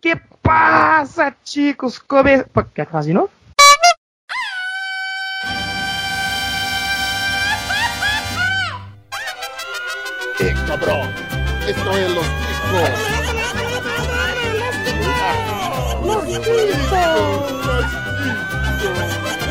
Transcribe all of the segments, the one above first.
Que passa, ticos? Come... Quer que faça de novo? Eh, cabrón. Esto es los discos. Los discos. Que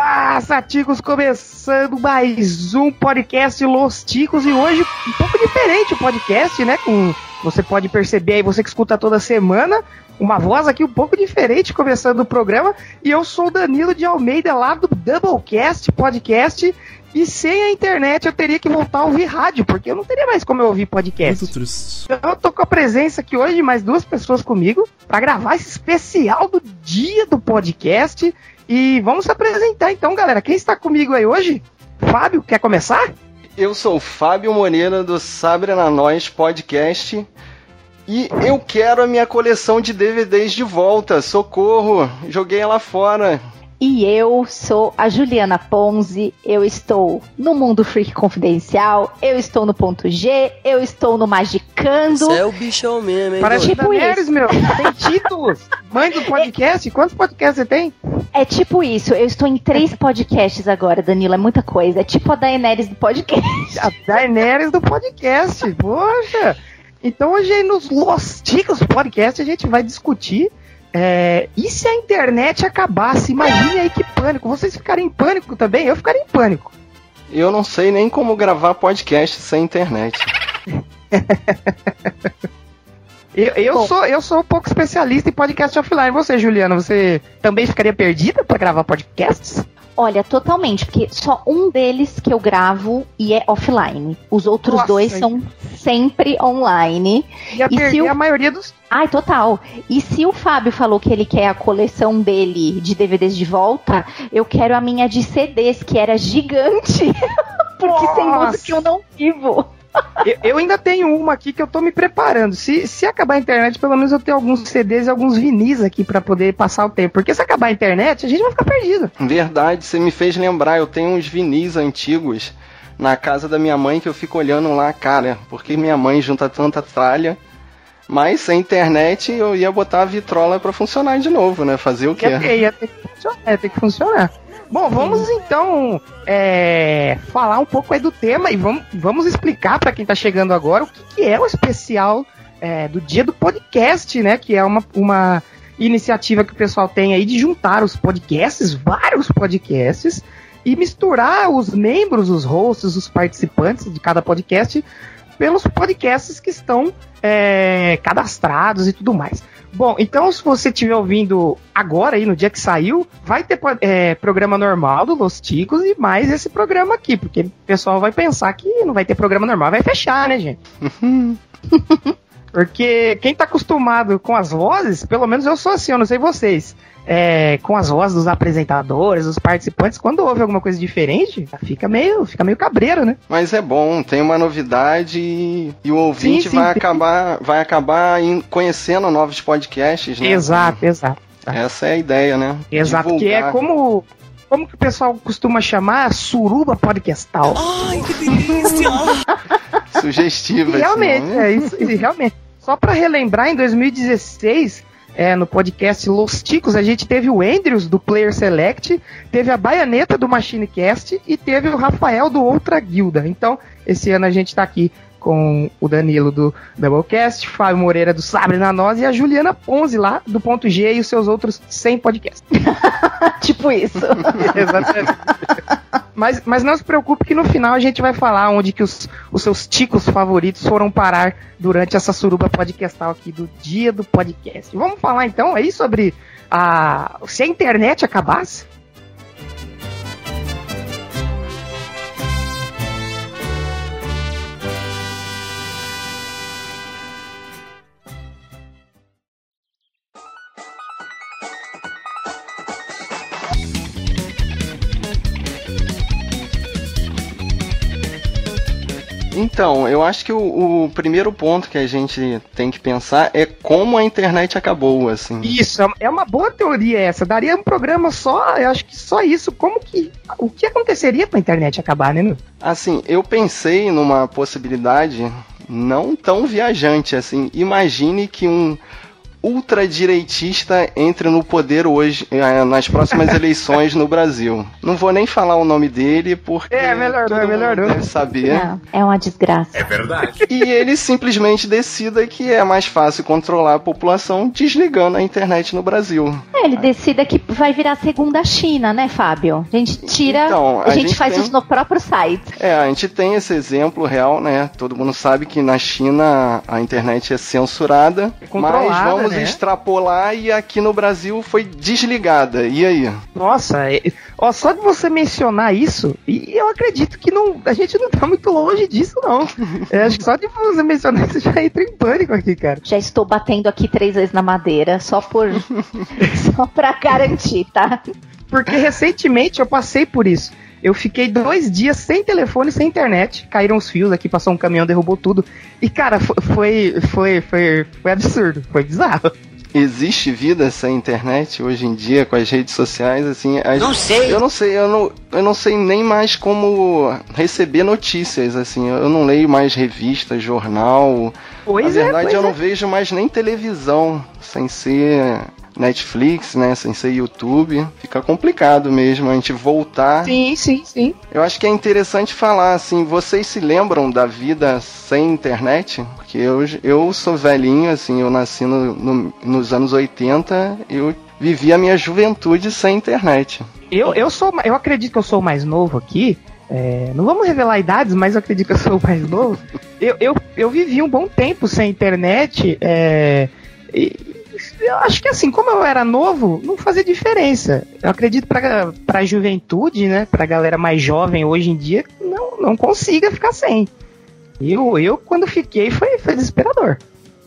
passa, ticos? Começando mais um podcast Los Ticos e hoje um pouco diferente o podcast, né? Com você pode perceber aí, você que escuta toda semana, uma voz aqui um pouco diferente começando o programa. E eu sou o Danilo de Almeida, lá do Doublecast Podcast. E sem a internet eu teria que voltar a ouvir rádio, porque eu não teria mais como eu ouvir podcast. Muito triste. Então eu tô com a presença aqui hoje de mais duas pessoas comigo para gravar esse especial do dia do podcast. E vamos se apresentar então, galera. Quem está comigo aí hoje? Fábio, quer começar? Eu sou o Fábio Moreira do Sabre na Nós Podcast e eu quero a minha coleção de DVDs de volta. Socorro, joguei ela fora. E eu sou a Juliana Ponzi, eu estou no Mundo Freak Confidencial, eu estou no Ponto G, eu estou no Magicando. Você é o bichão mesmo, hein? Parece Tipo Daenerys, isso. meu. Tem títulos. Mãe do podcast. Quantos podcasts você tem? É tipo isso, eu estou em três podcasts agora, Danilo, é muita coisa. É tipo a Daenerys do podcast. A Daenerys do podcast. Poxa. Então hoje aí nos Los Ticos Podcast a gente vai discutir é, e se a internet acabasse? Imagine aí que pânico. Vocês ficarem em pânico também? Eu ficaria em pânico. Eu não sei nem como gravar podcast sem internet. Eu, eu Bom. sou, eu sou um pouco especialista em podcast offline. Você, Juliana, você também ficaria perdida para gravar podcasts? Olha, totalmente, porque só um deles que eu gravo e é offline. Os outros Nossa, dois são sempre online. Ia E perder o- a maioria dos. Ai, total. E se o Fábio falou que ele quer a coleção dele de DVDs de volta, eu quero a minha de CDs, que era gigante. Porque sem Nossa. música eu não vivo. Eu, eu ainda tenho uma aqui que eu tô me preparando. Se, se acabar a internet, pelo menos eu tenho alguns CDs e alguns vinis aqui para poder passar o tempo. Porque se acabar a internet, a gente vai ficar perdido. Verdade, você me fez lembrar, eu tenho uns vinis antigos na casa da minha mãe que eu fico olhando lá, cara, porque minha mãe junta tanta tralha. Mas sem internet eu ia botar a vitrola pra funcionar de novo, né? Fazer o quê? Ia ter, ia ter que funcionar. Ia ter que funcionar. Bom, vamos então é, falar um pouco aí do tema e vamos, vamos explicar para quem tá chegando agora o que, que é o especial é, do dia do podcast, né? Que é uma, uma iniciativa que o pessoal tem aí de juntar os podcasts, vários podcasts, e misturar os membros, os hosts, os participantes de cada podcast pelos podcasts que estão é, cadastrados e tudo mais. Bom, então se você estiver ouvindo agora aí, no dia que saiu, vai ter é, programa normal do Los Ticos e mais esse programa aqui, porque o pessoal vai pensar que não vai ter programa normal, vai fechar, né, gente? Porque quem tá acostumado com as vozes, pelo menos eu sou assim, eu não sei vocês, é, com as vozes dos apresentadores, dos participantes, quando houve alguma coisa diferente, fica meio, fica meio cabreiro, né? Mas é bom, tem uma novidade e, e o ouvinte Sim, sim, vai tem. acabar, vai acabar conhecendo novos podcasts, né? Exato, exato. Essa é a ideia, né? Exato, que é Divulgar. como, como que o pessoal costuma chamar suruba podcastal. Ai, que delícia! Sugestiva. E realmente, nome. é isso, e realmente. Só pra relembrar, em 2016, é, no podcast Los Ticos, a gente teve o Andrews do Player Select, teve a Baianeta do Machine Cast e teve o Rafael do Outra Guilda. Então, esse ano a gente tá aqui com o Danilo do Doublecast, Fábio Moreira do Sabre na Nós e a Juliana Ponzi lá do Ponto G e os seus outros 100 podcasts. tipo isso. Exatamente. mas, mas não se preocupe que no final a gente vai falar onde que os, os seus ticos favoritos foram parar durante essa suruba podcastal aqui do dia do podcast. Vamos falar então aí sobre a se a internet acabasse. Então, eu acho que o, o primeiro ponto que a gente tem que pensar é como a internet acabou, assim. Isso, é uma boa teoria essa. Daria um programa só, eu acho que só isso. Como que. O que aconteceria com a internet acabar, né, meu? Assim, eu pensei numa possibilidade não tão viajante assim. Imagine que um ultradireitista entre no poder hoje, eh, nas próximas eleições no Brasil. Não vou nem falar o nome dele, porque É, melhor não, é melhor não. deve saber. Não, é uma desgraça. É verdade. E ele simplesmente decida que é mais fácil controlar a população desligando a internet no Brasil. É, ele decida que vai virar a segunda China, né, Fábio? A gente tira. Então, a, a gente, gente faz tem- isso no próprio site. É, a gente tem esse exemplo real, né? Todo mundo sabe que na China a internet é censurada, mas controlada, vamos né? extrapolar e aqui no Brasil foi desligada. E aí? Nossa, é- ó, só de você mencionar isso, e eu acredito que não, a gente não tá muito longe disso, não. Eu acho que só de você mencionar isso já entra em pânico aqui, cara. Já estou batendo aqui três vezes na madeira, só por. só pra garantir, tá? Porque recentemente eu passei por isso. Eu fiquei dois dias sem telefone, sem internet. Caíram os fios aqui, passou um caminhão, derrubou tudo. E, cara, fo- foi, foi, foi, foi absurdo. Foi bizarro. Existe vida sem internet hoje em dia com as redes sociais, assim, as- Não sei. Eu não sei, eu não, eu não sei nem mais como receber notícias, assim, eu não leio mais revista, jornal. Pois Na é, verdade, pois eu é. não vejo mais nem televisão, sem ser Netflix, né, sem ser YouTube. Fica complicado mesmo a gente voltar. Sim, sim, sim. Eu acho que é interessante falar, assim, vocês se lembram da vida sem internet? Porque eu, eu sou velhinho, assim, eu nasci no- no- nos anos 80, eu vivi a minha juventude sem internet. Eu, eu sou, eu acredito que eu sou o mais novo aqui. É, não vamos revelar idades, mas eu acredito que eu sou o mais novo. Eu, eu, eu vivi um bom tempo sem internet. é, e eu acho que assim, como eu era novo, não fazia diferença. Eu acredito pra, pra juventude, né? Pra galera mais jovem hoje em dia, não, não consiga ficar sem. Eu, eu quando fiquei, foi, foi desesperador.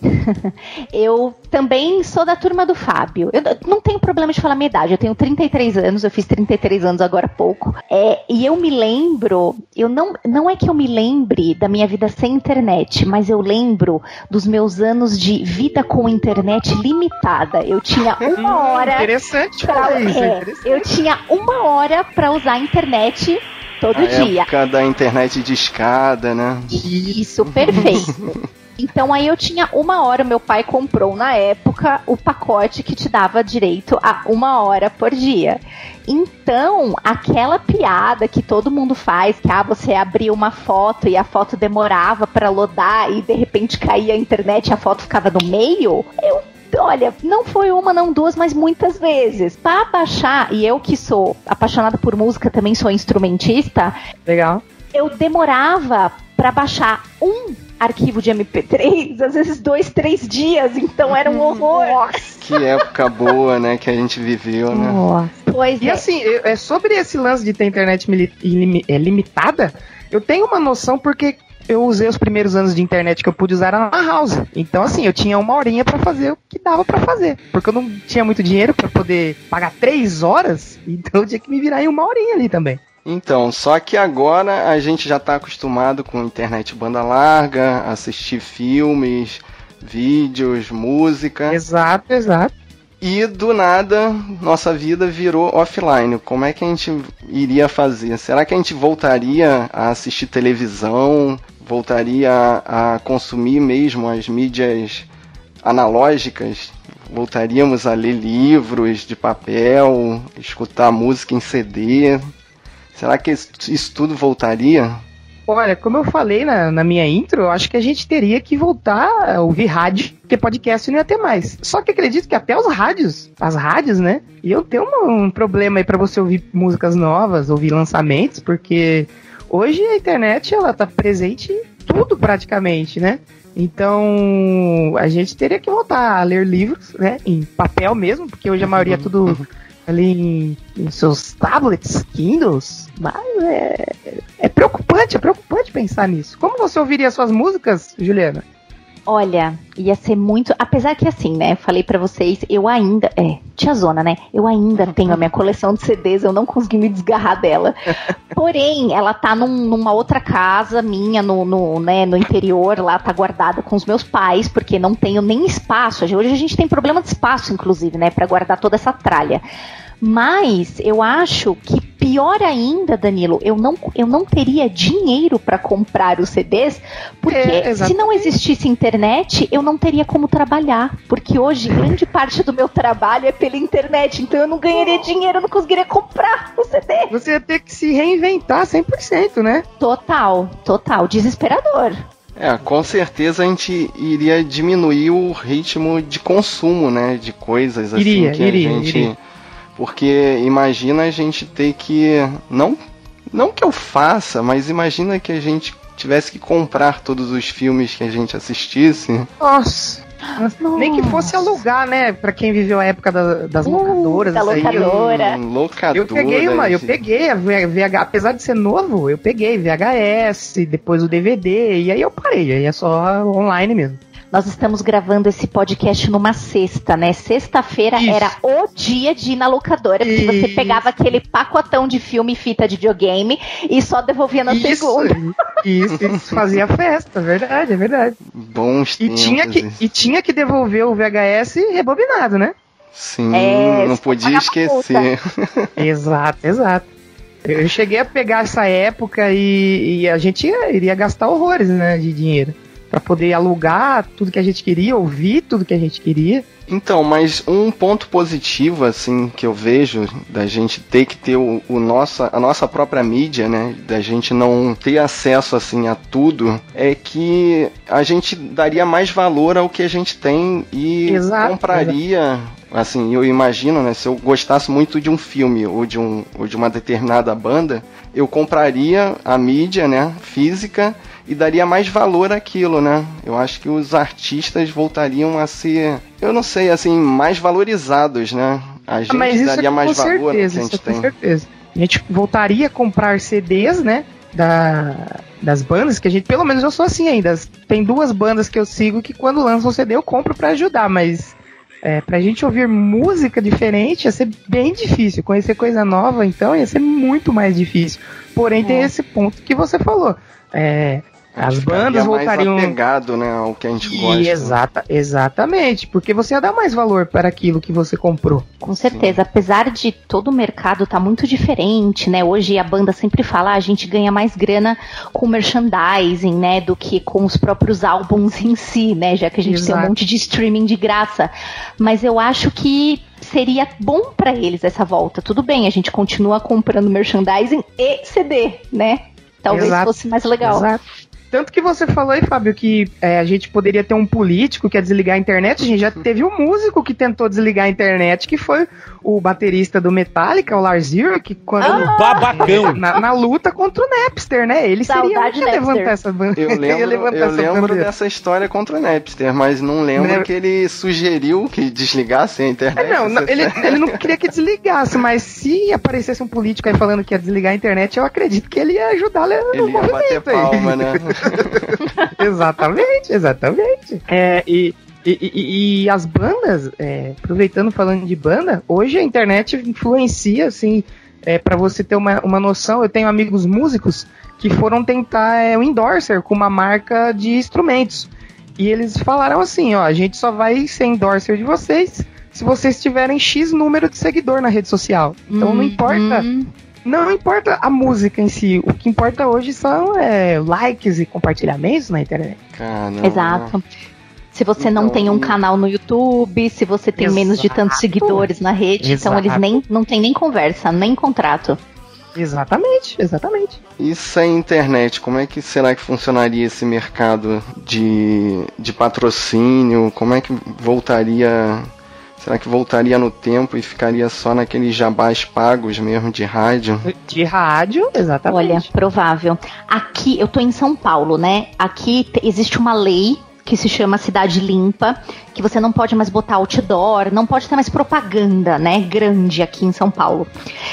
Eu também sou da turma do Fábio. Eu não tenho problema de falar minha idade. Eu tenho 33 anos, eu fiz 33 anos agora há pouco. É, e eu me lembro, eu não, não é que eu me lembre da minha vida sem internet, mas eu lembro dos meus anos de vida com internet limitada. Eu tinha uma hora. Interessante pra- falar isso. é é, interessante. eu tinha uma hora pra usar a internet todo a dia. época da internet de escada, né? Isso, perfeito. Então aí eu tinha uma hora, meu pai comprou na época o pacote que te dava direito a uma hora por dia. Então, aquela piada que todo mundo faz, que ah, você abria uma foto e a foto demorava pra lodar e de repente caía a internet e a foto ficava no meio, eu Olha, não foi uma, não duas, mas muitas vezes. Pra baixar, e eu que sou apaixonada por música, também sou instrumentista, Legal. eu demorava pra baixar um arquivo de MP3, às vezes dois, três dias, então era um horror. Que época boa, né, que a gente viveu, né? Nossa. Pois E é. assim, é sobre esse lance de ter internet é, limitada, eu tenho uma noção porque eu usei os primeiros anos de internet que eu pude usar na house. Então assim, eu tinha uma horinha pra fazer o que dava pra fazer, porque eu não tinha muito dinheiro pra poder pagar três horas, então eu tinha que me virar em uma horinha ali também. Então, só que agora a gente já tá acostumado com internet banda larga, assistir filmes, vídeos, música. Exato, exato. E do nada, nossa vida virou offline. Como é que a gente iria fazer? Será que a gente voltaria a assistir televisão? Voltaria a, a consumir mesmo as mídias analógicas? Voltaríamos a ler livros de papel, escutar música em CD? Será que isso, tudo voltaria? Olha, como eu falei na, na minha intro, eu acho que a gente teria que voltar a ouvir rádio, porque podcast não ia ter mais. Só que acredito que até os rádios, as rádios, né, iam ter um, um problema aí pra você ouvir músicas novas, ouvir lançamentos, porque hoje a internet, ela tá presente em tudo praticamente, né? Então, a gente teria que voltar a ler livros, né, em papel mesmo, porque hoje a maioria é tudo ali em, em seus tablets, Kindles, mas é, é preocupante, é preocupante pensar nisso. Como você ouviria suas músicas, Juliana? Olha, ia ser muito. Apesar que assim, né? Falei pra vocês, eu ainda. É, tia Zona, né? Eu ainda tenho a minha coleção de CDs, eu não consegui me desgarrar dela. Porém, ela tá num- numa outra casa minha, no, no, né, no interior, lá tá guardada com os meus pais, porque não tenho nem espaço. Hoje a gente tem problema de espaço, inclusive, né? Pra guardar toda essa tralha. Mas eu acho que pior ainda, Danilo, eu não, eu não teria dinheiro para comprar os CDs, porque É, se não existisse internet, eu não teria como trabalhar. Porque hoje grande parte do meu trabalho é pela internet, então eu não ganharia dinheiro, eu não conseguiria comprar o CD. Você ia ter que se reinventar 100%, né? Total, total, desesperador. É, com certeza a gente iria diminuir o ritmo de consumo, né? De coisas assim Iria, que iria, a gente. iria. Porque imagina a gente ter que. Não, não que eu faça, mas imagina que a gente tivesse que comprar todos os filmes que a gente assistisse. Nossa. Nem que fosse alugar, né? Pra quem viveu a época da- das Uh, locadoras. da eu- locadora. Hum, locadoras. Eu peguei uma, eu peguei a VH, apesar de ser novo, eu peguei VHS, depois o DVD, e aí eu parei, aí é só online mesmo. Nós estamos gravando esse podcast numa sexta, né? Sexta-feira era o dia de ir na locadora, porque você Isso. pegava aquele pacotão de filme e fita de videogame e só devolvia na Isso, segunda. isso, isso fazia festa, verdade, é verdade. Bons E tempos. tinha, que, e tinha que devolver o VHS rebobinado, né? Sim, É, não você podia esquecer. Exato, exato. Eu cheguei a pegar essa época e, e a gente ia- iria gastar horrores, né, de dinheiro. Pra poder alugar tudo que a gente queria, ouvir tudo que a gente queria. Então, mas um ponto positivo, assim, que eu vejo da gente ter que ter o, o nossa, a nossa própria mídia, né? Da gente não ter acesso, assim, a tudo, é que a gente daria mais valor ao que a gente tem e Exato, compraria. Assim, eu imagino, né? Se eu gostasse muito de um filme ou de, um, ou de uma determinada banda, eu compraria a mídia, né? Física e daria mais valor àquilo, né? Eu acho que os artistas voltariam a ser, eu não sei, assim, mais valorizados, né? A gente Ah, Mas isso daria é mais com valor ao que a certeza, gente isso é com tem. certeza. A gente voltaria a comprar CDs, né? Da, das bandas, que a gente, pelo menos eu sou assim ainda. Tem duas bandas que eu sigo que quando lançam CD eu compro pra ajudar, mas é, pra gente ouvir música diferente ia ser bem difícil. Conhecer coisa nova, então, ia ser muito mais difícil. Porém, tem É. esse ponto que você falou. É, as bandas voltariam. mais apegado, né, ao que a gente gosta. E exata, exatamente, porque você ia dar mais valor para aquilo que você comprou. Com certeza, apesar de todo o mercado estar muito diferente, né? Hoje a banda sempre fala, "Ah, a gente ganha mais grana com merchandising, né, do que com os próprios álbuns em si, né? Já que a gente tem Exato. um monte de streaming de graça. Mas eu acho que seria bom pra eles essa volta. Tudo bem, a gente continua comprando merchandising e CD, né? Talvez Exato. fosse mais legal. Exato. Tanto que você falou aí, Fábio, que é, a gente poderia ter um político que ia desligar a internet. A gente já teve um músico que tentou desligar a internet, que foi o baterista do Metallica, o Lars Ulrich, que quando Um babacão. na, na luta contra o Napster, né? Ele seria Saudade que ia levantar essa bandeira. Eu lembro, levantar eu essa lembro bandeira. dessa história contra o Napster, mas não lembro que ele sugeriu que desligasse a internet. É, não, não, ele, ele não queria que desligasse, mas se aparecesse um político aí falando que ia desligar a internet, eu acredito que ele ia ajudar no Ele ia bater movimento aí. palma, né? exatamente, exatamente. É, e, e, e- e as bandas, é, aproveitando falando de banda, hoje a internet influencia, assim, é, para você ter uma, uma noção, eu tenho amigos músicos que foram tentar é, um endorser com uma marca de instrumentos. E eles falaram assim, ó, a gente só vai ser endorser de vocês se vocês tiverem X número de seguidor na rede social. Então não importa Hum, não importa a música em si, o que importa hoje são é, likes e compartilhamentos na internet. Caramba. Exato. Se você não Então, tem um canal no YouTube, se você tem menos de tantos Exato. seguidores na rede, então eles Exato. nem não tem nem conversa, nem contrato. Exatamente, exatamente. E sem internet, como é que será que funcionaria esse mercado de, de patrocínio? Como é que voltaria. Será que voltaria no tempo e ficaria só naqueles jabás pagos mesmo de rádio? De rádio, exatamente. Olha, provável. Aqui, eu tô em São Paulo, né? Aqui te- existe uma lei que se chama Cidade Limpa, que você não pode mais botar outdoor, não pode ter mais propaganda, né, grande aqui em São Paulo.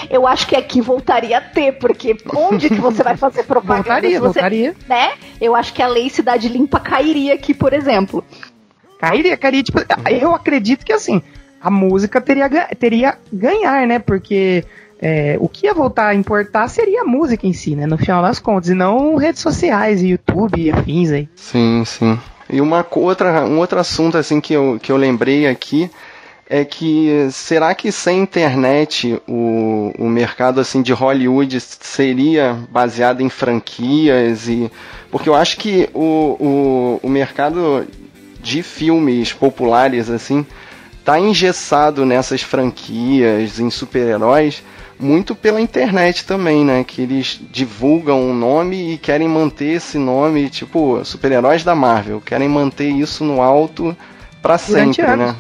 Eu acho que aqui voltaria a ter, porque onde que você vai fazer propaganda? Voltaria, você, voltaria. Né? Eu acho que a lei Cidade Limpa cairia aqui, por exemplo. Cairia, cairia. Tipo, eu acredito que assim, a música teria, teria ganhar, né? Porque é, o que ia voltar a importar seria a música em si, né? No final das contas, e não redes sociais, YouTube e afins aí. Sim, sim. E uma outra, um outro assunto assim que eu, que eu lembrei aqui é que será que sem internet o, o mercado assim de Hollywood seria baseado em franquias e porque eu acho que o, o, o mercado de filmes populares assim tá engessado nessas franquias em super-heróis muito pela internet também, né? Que eles divulgam um nome e querem manter esse nome, tipo, super-heróis da Marvel, querem manter isso no alto pra Durante sempre, anos. né?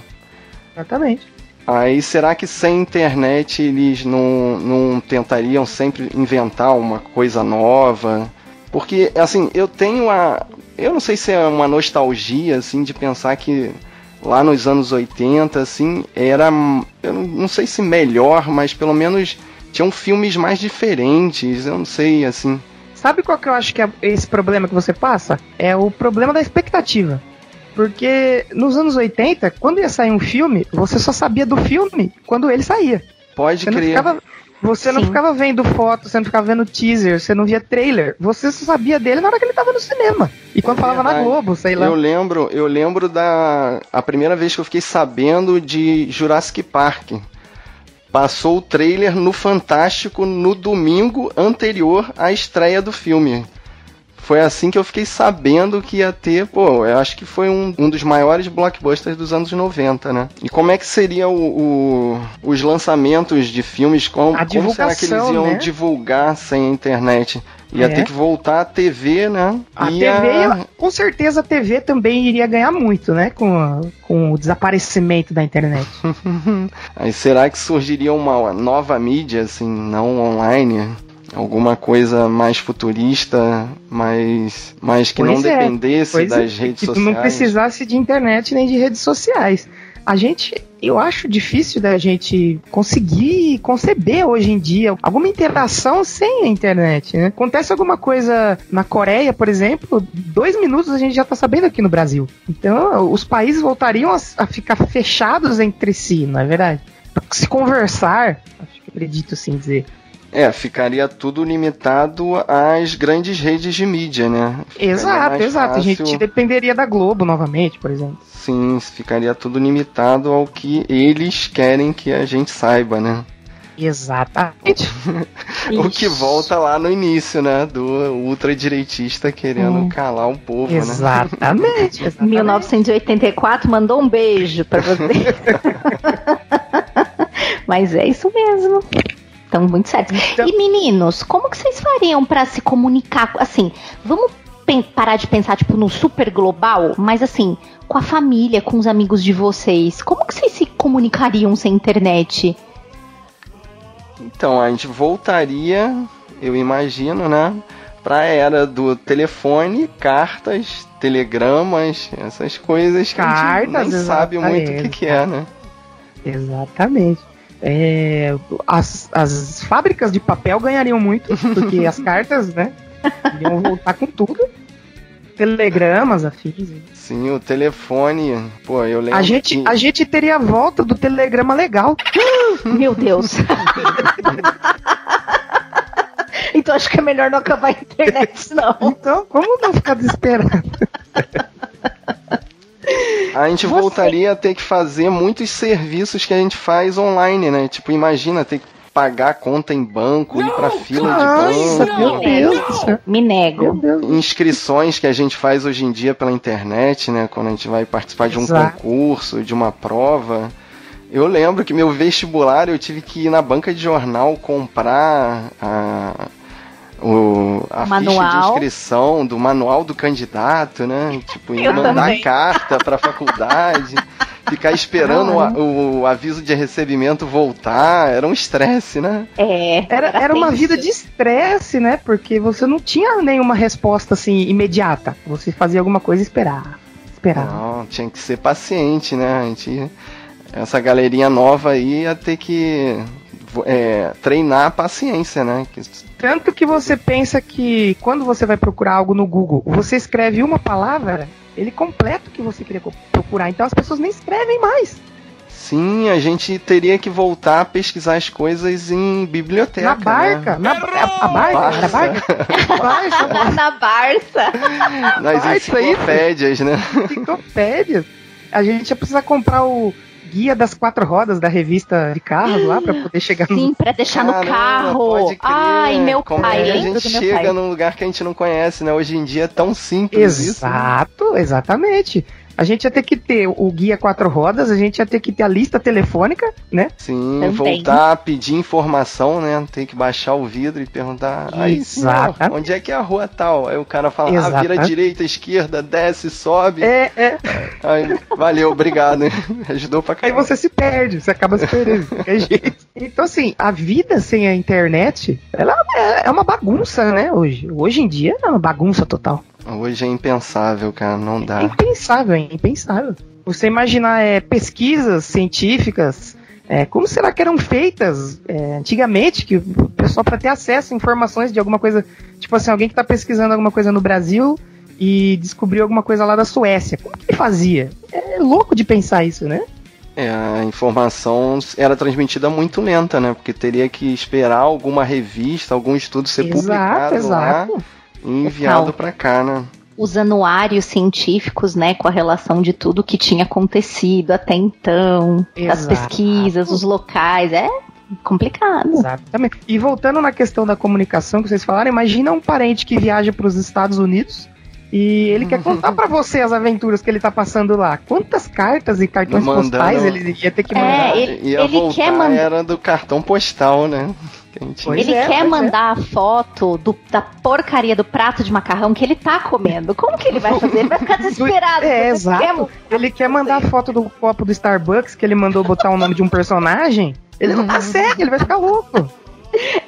Exatamente. Aí será que sem internet eles não, não tentariam sempre inventar uma coisa nova? Porque, assim, eu tenho a. Eu não sei se é uma nostalgia, assim, de pensar que lá nos anos 80, assim, era. Eu não, não sei se melhor, mas pelo menos tinham filmes mais diferentes. Eu não sei, assim. Sabe qual que eu acho que é esse problema que você passa? É o problema da expectativa. Porque nos anos 80, quando ia sair um filme, você só sabia do filme quando ele saía. Pode Você não crer. ficava, você não Sim. ficava vendo foto, você não ficava vendo teaser, você não via trailer. Você só sabia dele na hora que ele tava no cinema. E quando É falava na verdade. Globo, sei lá. Eu lembro, eu lembro da a primeira vez que eu fiquei sabendo de Jurassic Park. Passou o trailer no Fantástico no domingo anterior à estreia do filme. Foi assim que eu fiquei sabendo que ia ter, pô, eu acho que foi um, um dos maiores blockbusters dos anos 90, né? E como é que seria o, o- os lançamentos de filmes? Como, como será que eles iam né? divulgar sem a internet? Ia É. ter que voltar a TV, né? A TV, com certeza a TV também iria ganhar muito, né? Com, com o desaparecimento da internet. Aí será que surgiria uma nova mídia, assim, não online? Alguma coisa mais futurista, mais, mais que não Pois é, dependesse Pois das é, redes que sociais? não precisasse de internet nem de redes sociais. A gente, eu acho difícil da gente conseguir conceber hoje em dia alguma interação sem a internet, né? Acontece alguma coisa na Coreia, por exemplo, dois minutos a gente já tá sabendo aqui no Brasil. Então, os países voltariam a, a ficar fechados entre si, não é verdade? Se conversar, acho que acredito assim dizer. É, ficaria tudo limitado às grandes redes de mídia, né? Ficaria Exato, exato. A gente fácil- dependeria da Globo novamente, por exemplo. Sim, ficaria tudo limitado ao que eles querem que a gente saiba, né? Exatamente. O que volta lá no início, né? Do ultradireitista querendo Hum. calar o povo, né? Exatamente. exatamente. 1984 mandou um beijo pra você. Mas é isso mesmo. Estão muito certos. Então- E meninos, como que vocês fariam pra se comunicar? Assim, vamos parar de pensar tipo no super global, mas assim, com a família, com os amigos de vocês. Como que vocês se comunicariam sem internet? Então, a gente voltaria, eu imagino, né? Pra era do telefone, cartas, telegramas, essas coisas que a gente Cartas, nem sabe muito o que, que é, né? Exatamente. É, as, as fábricas de papel ganhariam muito, porque as cartas, né? Iam voltar com tudo. Telegramas, afins. Sim, o telefone, pô, eu lembro A gente, que... a gente teria a volta do telegrama legal. Meu Deus. então acho que é melhor não acabar a internet, não. Então, como não ficar desesperado? A gente Você- voltaria a ter que fazer muitos serviços que a gente faz online, né? Tipo, imagina ter que pagar conta em banco, ir pra fila Nossa, de banco. meu Deus céu. Me nego. Inscrições que a gente faz hoje em dia pela internet, né? Quando a gente vai participar de um Exato. concurso, de uma prova. Eu lembro que meu vestibular eu tive que ir na banca de jornal comprar a, o, a ficha de Manual. inscrição do manual do candidato, né? Tipo, ir Eu mandar também. carta pra faculdade. Ficar esperando o, a- o aviso de recebimento voltar, era um estresse, né? É. Era, era uma tenso. vida de estresse, né? Porque você não tinha nenhuma resposta assim imediata. Você fazia alguma coisa e esperava. esperava. Não, tinha que ser paciente, né? A gente, essa galerinha nova aí ia ter que é, treinar a paciência, né? Que- Tanto que você pensa que quando você vai procurar algo no Google, você escreve uma palavra, ele completa o que você queria procurar. Então as pessoas nem escrevem mais. Sim, a gente teria que voltar a pesquisar as coisas em biblioteca. na barca. Né? Na, a, a barca? Na barca? Barca. Na Barça. Nas Ah, isso aí. enciclopédias, né? enciclopédias. A gente ia precisar comprar o guia das quatro rodas da revista de carros lá pra poder chegar no. Sim, pra deixar no Caramba, carro. pode crer. Ai, meu Como pai, é a gente chega num lugar que a gente não conhece, né? Hoje em dia é tão simples isso. né? Exato, exatamente. A gente ia ter que ter o guia quatro rodas, a gente ia ter que ter a lista telefônica, né? Sim, Também. voltar a pedir informação, né? Tem que baixar o vidro e perguntar. Aí, senhor, onde é que é a rua tal? Aí o cara fala, ah, vira direita, esquerda, desce, sobe. É, é. Aí, valeu, obrigado. hein? Ajudou pra Aí caramba. você se perde, você acaba se perdendo. Então, assim, a vida sem a internet, ela é é uma bagunça, né, hoje. Hoje em dia é uma bagunça total. Hoje é impensável, cara, não É dá. impensável, é impensável. Você imaginar é, pesquisas científicas, é, como será que eram feitas é, antigamente, que o pessoal para ter acesso a informações de alguma coisa, tipo assim, alguém que está pesquisando alguma coisa no Brasil e descobriu alguma coisa lá da Suécia, como que ele fazia? É louco de pensar isso, né? É, a informação era transmitida muito lenta, né? Porque teria que esperar alguma revista, algum estudo ser publicado lá e enviado pra cá, né? Os anuários científicos, né, com a relação de tudo que tinha acontecido até então, as Exato. pesquisas, os locais, é complicado. Exatamente. E voltando na questão da comunicação que vocês falaram, imagina um parente que viaja para os Estados Unidos e ele quer contar para você as aventuras que ele tá passando lá. Quantas cartas e cartões Mandando- postais ele ia ter que É, mandar? ele- Ia ele voltar, quer mandar- era do cartão postal, né? Que a gente- Pois ele é, quer é. mandar a foto do- da porcaria do prato de macarrão que ele tá comendo. Como que ele vai fazer? Ele vai ficar desesperado. É, exato. Ele quer mandar a foto do copo do Starbucks que ele mandou botar o nome de um personagem. Ele não tá cego, ele vai ficar louco.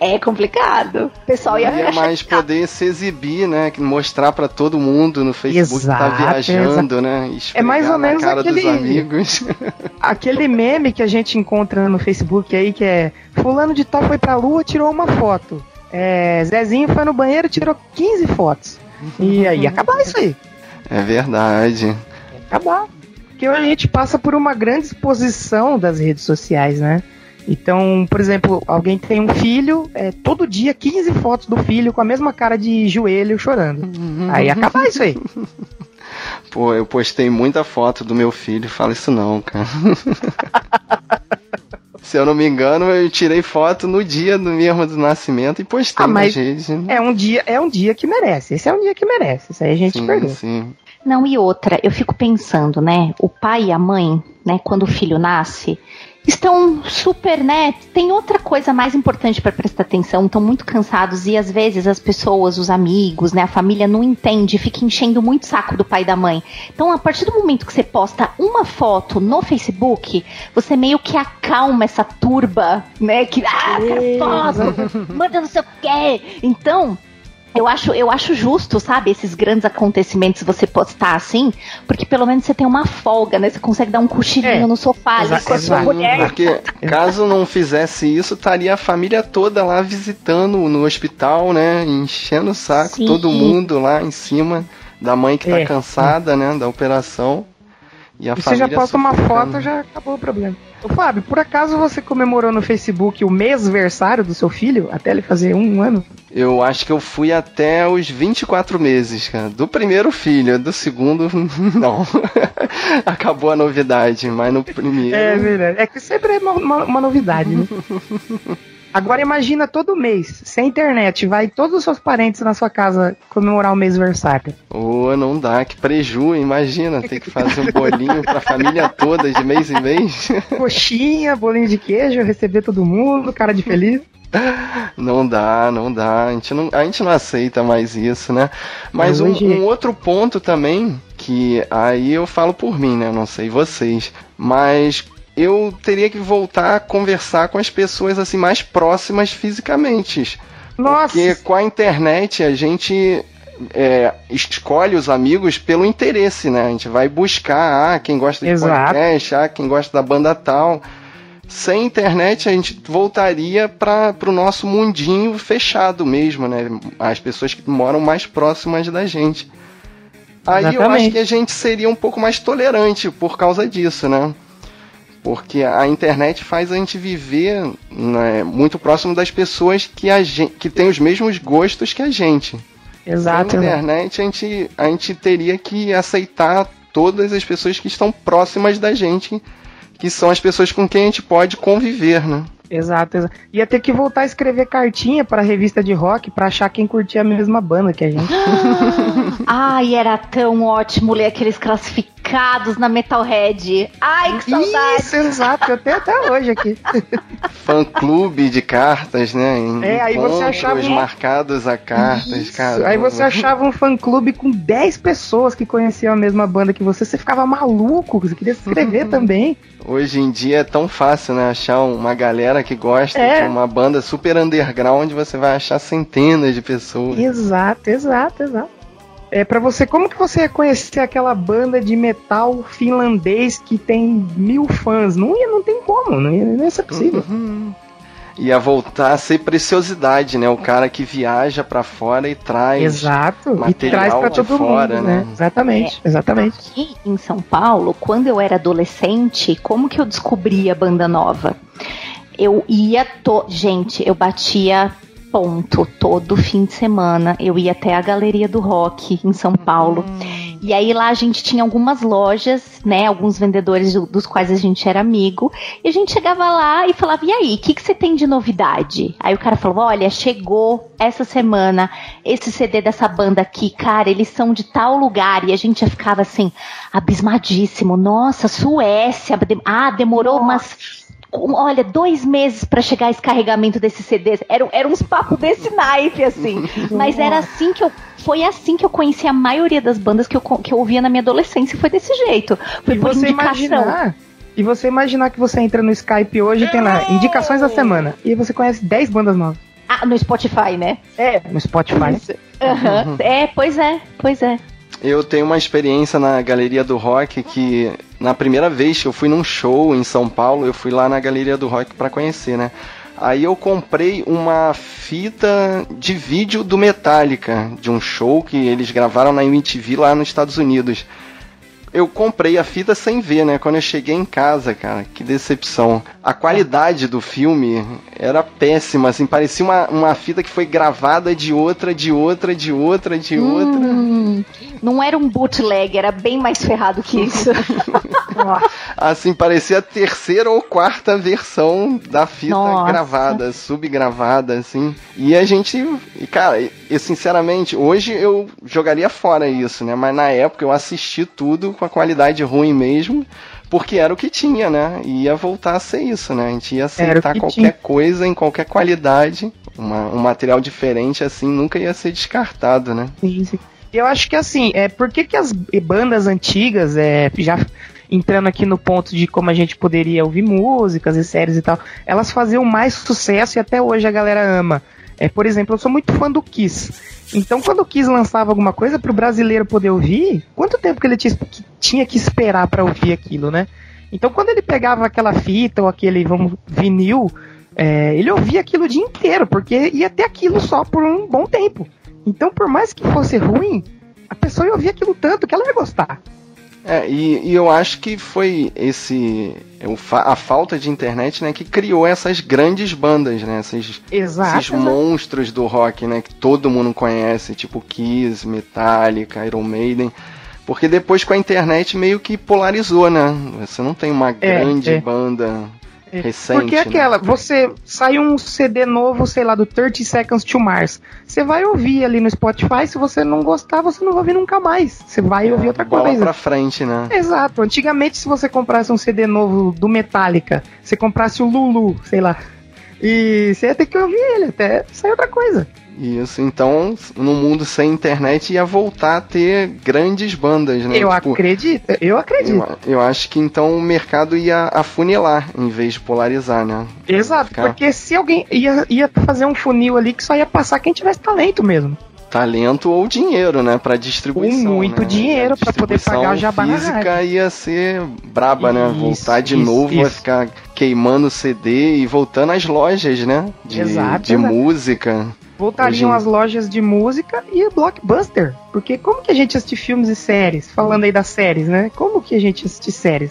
É complicado. O pessoal ia ia achar mais poder se exibir, né? Mostrar pra todo mundo no Facebook que tá Exato, viajando, né? É mais ou menos cara aquele- dos amigos. Aquele meme que a gente encontra no Facebook aí, que é Fulano de tal foi pra lua, tirou uma foto. É, Zezinho foi no banheiro, tirou 15 fotos. E aí, acabar isso aí. É verdade. acabar. Porque a gente passa por uma grande exposição das redes sociais, né? Então, por exemplo, alguém tem um filho, é, todo dia 15 fotos do filho com a mesma cara de joelho chorando. Aí acabar isso aí. Pô, eu postei muita foto do meu filho. Fala isso não, cara. Se eu não me engano, eu tirei foto no dia do mesmo do nascimento e postei Ah, mas nas redes. né? É um dia, é um dia que merece. Esse é um dia que merece. Isso aí a gente sim, perdoa. sim. Não, e outra, eu fico pensando, né? O pai e a mãe, né, quando o filho nasce, estão super, né? Tem outra coisa mais importante para prestar atenção, estão muito cansados e às vezes as pessoas, os amigos, né, a família não entende, fica enchendo muito o saco do pai e da mãe. Então, a partir do momento que você posta uma foto no Facebook, você meio que acalma essa turba, né? Que ah, cara, foto, manda não sei o quê. Então, eu acho, eu acho justo, sabe, esses grandes acontecimentos você postar assim, porque pelo menos você tem uma folga, né? Você consegue dar um cochilinho É, no sofá ali com a sua mulher. Porque caso não fizesse isso, estaria a família toda lá visitando no hospital, né? Enchendo o saco, Sim. todo mundo lá em cima da mãe que tá É. cansada, né? Da operação. E a E você já família posta uma foto, já acabou o problema. Ô, Fábio, por acaso você comemorou no Facebook o mêsversário do seu filho, até ele fazer um ano? Eu acho que eu fui até os 24 meses, cara. Do primeiro filho, do segundo, não. Acabou a novidade, mas no primeiro. É verdade. É que sempre é uma, uma- uma novidade, né? Agora imagina todo mês, sem internet, vai todos os seus parentes na sua casa comemorar o mêsversário. Ô, não dá, que preju, imagina, ter que fazer um bolinho pra família toda de mês em mês. Coxinha, bolinho de queijo, receber todo mundo, cara de feliz. Não dá, não dá. A gente não, a gente não aceita mais isso, né? Mas um, um outro ponto também, que aí eu falo por mim, né? Não sei vocês. Mas eu teria que voltar a conversar com as pessoas assim mais próximas fisicamente. Nossa, Porque com a internet a gente é, escolhe os amigos pelo interesse, né? A gente vai buscar, ah, quem gosta de Exato. podcast, ah, quem gosta da banda tal. Sem internet, a gente voltaria para o nosso mundinho fechado mesmo, né? As pessoas que moram mais próximas da gente. Aí eu acho Exatamente. que a gente seria um pouco mais tolerante por causa disso, né? Porque a internet faz a gente viver né, muito próximo das pessoas que, a gente, que têm os mesmos gostos que a gente. Exato. Na internet a gente, a gente teria que aceitar todas as pessoas que estão próximas da gente, que são as pessoas com quem a gente pode conviver, né? Exato, exato. Ia ter que voltar a escrever cartinha pra revista de rock pra achar quem curtia a mesma banda que a gente. Ai, era tão ótimo ler aqueles classificados na Metalhead. Ai, que saudade. Isso, exato. Eu tenho até hoje aqui. Fã clube de cartas, né? É, aí você achava marcados a cartas, Isso. cara. Aí você achava um fã clube com 10 pessoas que conheciam a mesma banda que você, você ficava maluco, você queria se inscrever também. Hoje em dia é tão fácil, né? Achar uma galera que gosta É. de uma banda super underground, você vai achar centenas de pessoas. Exato, exato, exato. É para você, como que você ia conhecer aquela banda de metal finlandês que tem mil fãs? Não ia, não tem como, não ia, não ia ser possível. Ia voltar a ser preciosidade, né? O cara que viaja pra fora e traz. Exato. E material traz pra de todo fora, mundo, né? né? Exatamente, exatamente. Aqui em São Paulo, quando eu era adolescente, como que eu descobri a banda nova? Eu ia. To... Gente, eu batia ponto todo fim de semana. Eu ia até a Galeria do Rock em São Paulo. E aí lá a gente tinha algumas lojas, né? Alguns vendedores do- dos quais a gente era amigo. E a gente chegava lá e falava: e aí, o que, que você tem de novidade? Aí o cara falou: olha, chegou essa semana esse CD dessa banda aqui, cara, eles são de tal lugar. E a gente já ficava assim, abismadíssimo. Nossa, Suécia. Ah, demorou umas. Olha, dois meses pra chegar esse carregamento desses CDs. Era, era uns papos desse naipe, assim. Mas era assim que eu. Foi assim que eu conheci a maioria das bandas que eu, que eu ouvia na minha adolescência. Foi desse jeito. Foi E por você indicação. imaginar. E você imaginar que você entra no Skype hoje e tem lá indicações da semana. E você conhece 10 bandas novas. Ah, no Spotify, né? É, no Spotify. Aham. É, pois é, pois é. Eu tenho uma experiência na Galeria do Rock que, na primeira vez que eu fui num show em São Paulo, eu fui lá na Galeria do Rock pra conhecer, né? Aí eu comprei uma fita de vídeo do Metallica, de um show que eles gravaram na MTV lá nos Estados Unidos. Eu comprei a fita sem ver, né? Quando eu cheguei em casa, cara, que decepção. A qualidade do filme era péssima, assim, parecia uma, uma fita que foi gravada de outra, de outra, de outra, de outra. Hum, não era um bootleg, era bem mais ferrado que isso. Assim, parecia a terceira ou quarta versão da fita Nossa. gravada, subgravada, assim. E a gente, e, cara, eu sinceramente, hoje eu jogaria fora isso, né? Mas na época eu assisti tudo com a qualidade ruim mesmo, porque era o que tinha, né? E ia voltar a ser isso, né? A gente ia aceitar que qualquer tinha. coisa em qualquer qualidade. Uma- um material diferente assim nunca ia ser descartado, né? Sim, sim. Eu acho que assim, é, por que, que as bandas antigas, é, já entrando aqui no ponto de como a gente poderia ouvir músicas e séries e tal, elas faziam mais sucesso e até hoje a galera ama. É, por exemplo, eu sou muito fã do Kiss. Então, quando o Kiss lançava alguma coisa pro brasileiro poder ouvir, quanto tempo que ele tinha, que tinha que esperar pra ouvir aquilo, né? Então, quando ele pegava aquela fita ou aquele vamos, vinil, é, ele ouvia aquilo o dia inteiro, porque ia ter aquilo só por um bom tempo. Então, por mais que fosse ruim, a pessoa ia ouvir aquilo tanto que ela ia gostar. É, e, e eu acho que foi esse fa- a falta de internet, né, que criou essas grandes bandas, né, esses, Exato. esses monstros do rock, né, que todo mundo conhece, tipo Kiss, Metallica, Iron Maiden. Porque depois com a internet meio que polarizou, né? Você não tem uma grande é. banda recente. Porque é né? aquela, você sai um CD novo, sei lá, do 30 Seconds to Mars. Você vai ouvir ali no Spotify, se você não gostar, você não vai ouvir nunca mais. Você vai ouvir outra Bola coisa. pra frente, né? Exato. Antigamente, se você comprasse um CD novo do Metallica, você comprasse o Lulu, sei lá. E você ia ter que ouvir ele até sair outra coisa. Isso, então, no mundo sem internet ia voltar a ter grandes bandas, né? eu Tipo, acredito, eu acredito. Eu, eu acho que então o mercado ia afunilar em vez de polarizar, né? Exato, Ficar- porque se alguém ia, ia fazer um funil ali que só ia passar quem tivesse talento mesmo. talento ou dinheiro, né, para Ou distribuição. muito né? dinheiro A pra poder pagar o jabá física ia ser braba, né? Isso, Voltar de isso, novo, vai isso. ficar queimando CD e voltando às lojas, né? De, Exato, de exato. música. Voltariam Hoje- as lojas de música e o blockbuster. Porque como que a gente assiste filmes e séries? Falando aí das séries, né? Como que a gente assiste séries?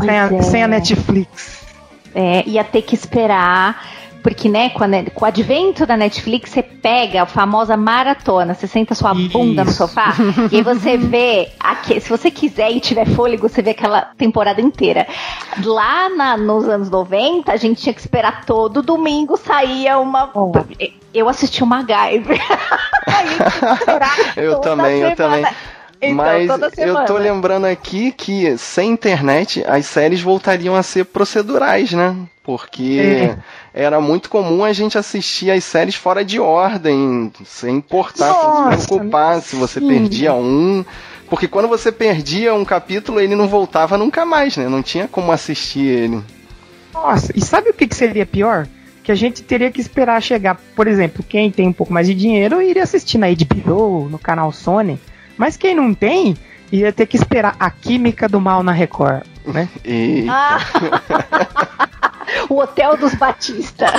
Sem a, é. sem a Netflix. É, ia ter que esperar. Porque, né, com, a com o advento da Netflix, você pega a famosa maratona, você senta sua bunda no Isso. sofá, e aí você vê, aque- se você quiser e tiver fôlego, você vê aquela temporada inteira. Lá na- nos anos 90, a gente tinha que esperar todo domingo saía uma. Oh. Eu assisti o MacGyver. Que esperar Eu também, eu semana. também. Então, Mas eu tô lembrando aqui que sem internet as séries voltariam a ser procedurais, né? Porque era muito comum a gente assistir as séries fora de ordem, sem importar, sem Nossa, se preocupar se você sim. perdia um. Porque quando você perdia um capítulo, ele não voltava nunca mais, né? Não tinha como assistir ele. Nossa, e sabe o que, que seria pior? Que a gente teria que esperar chegar, por exemplo, quem tem um pouco mais de dinheiro iria assistir na HBO, no canal Sony. Mas quem não tem, ia ter que esperar a Química do Mal na Record, né? E Ah! o Hotel dos Batista.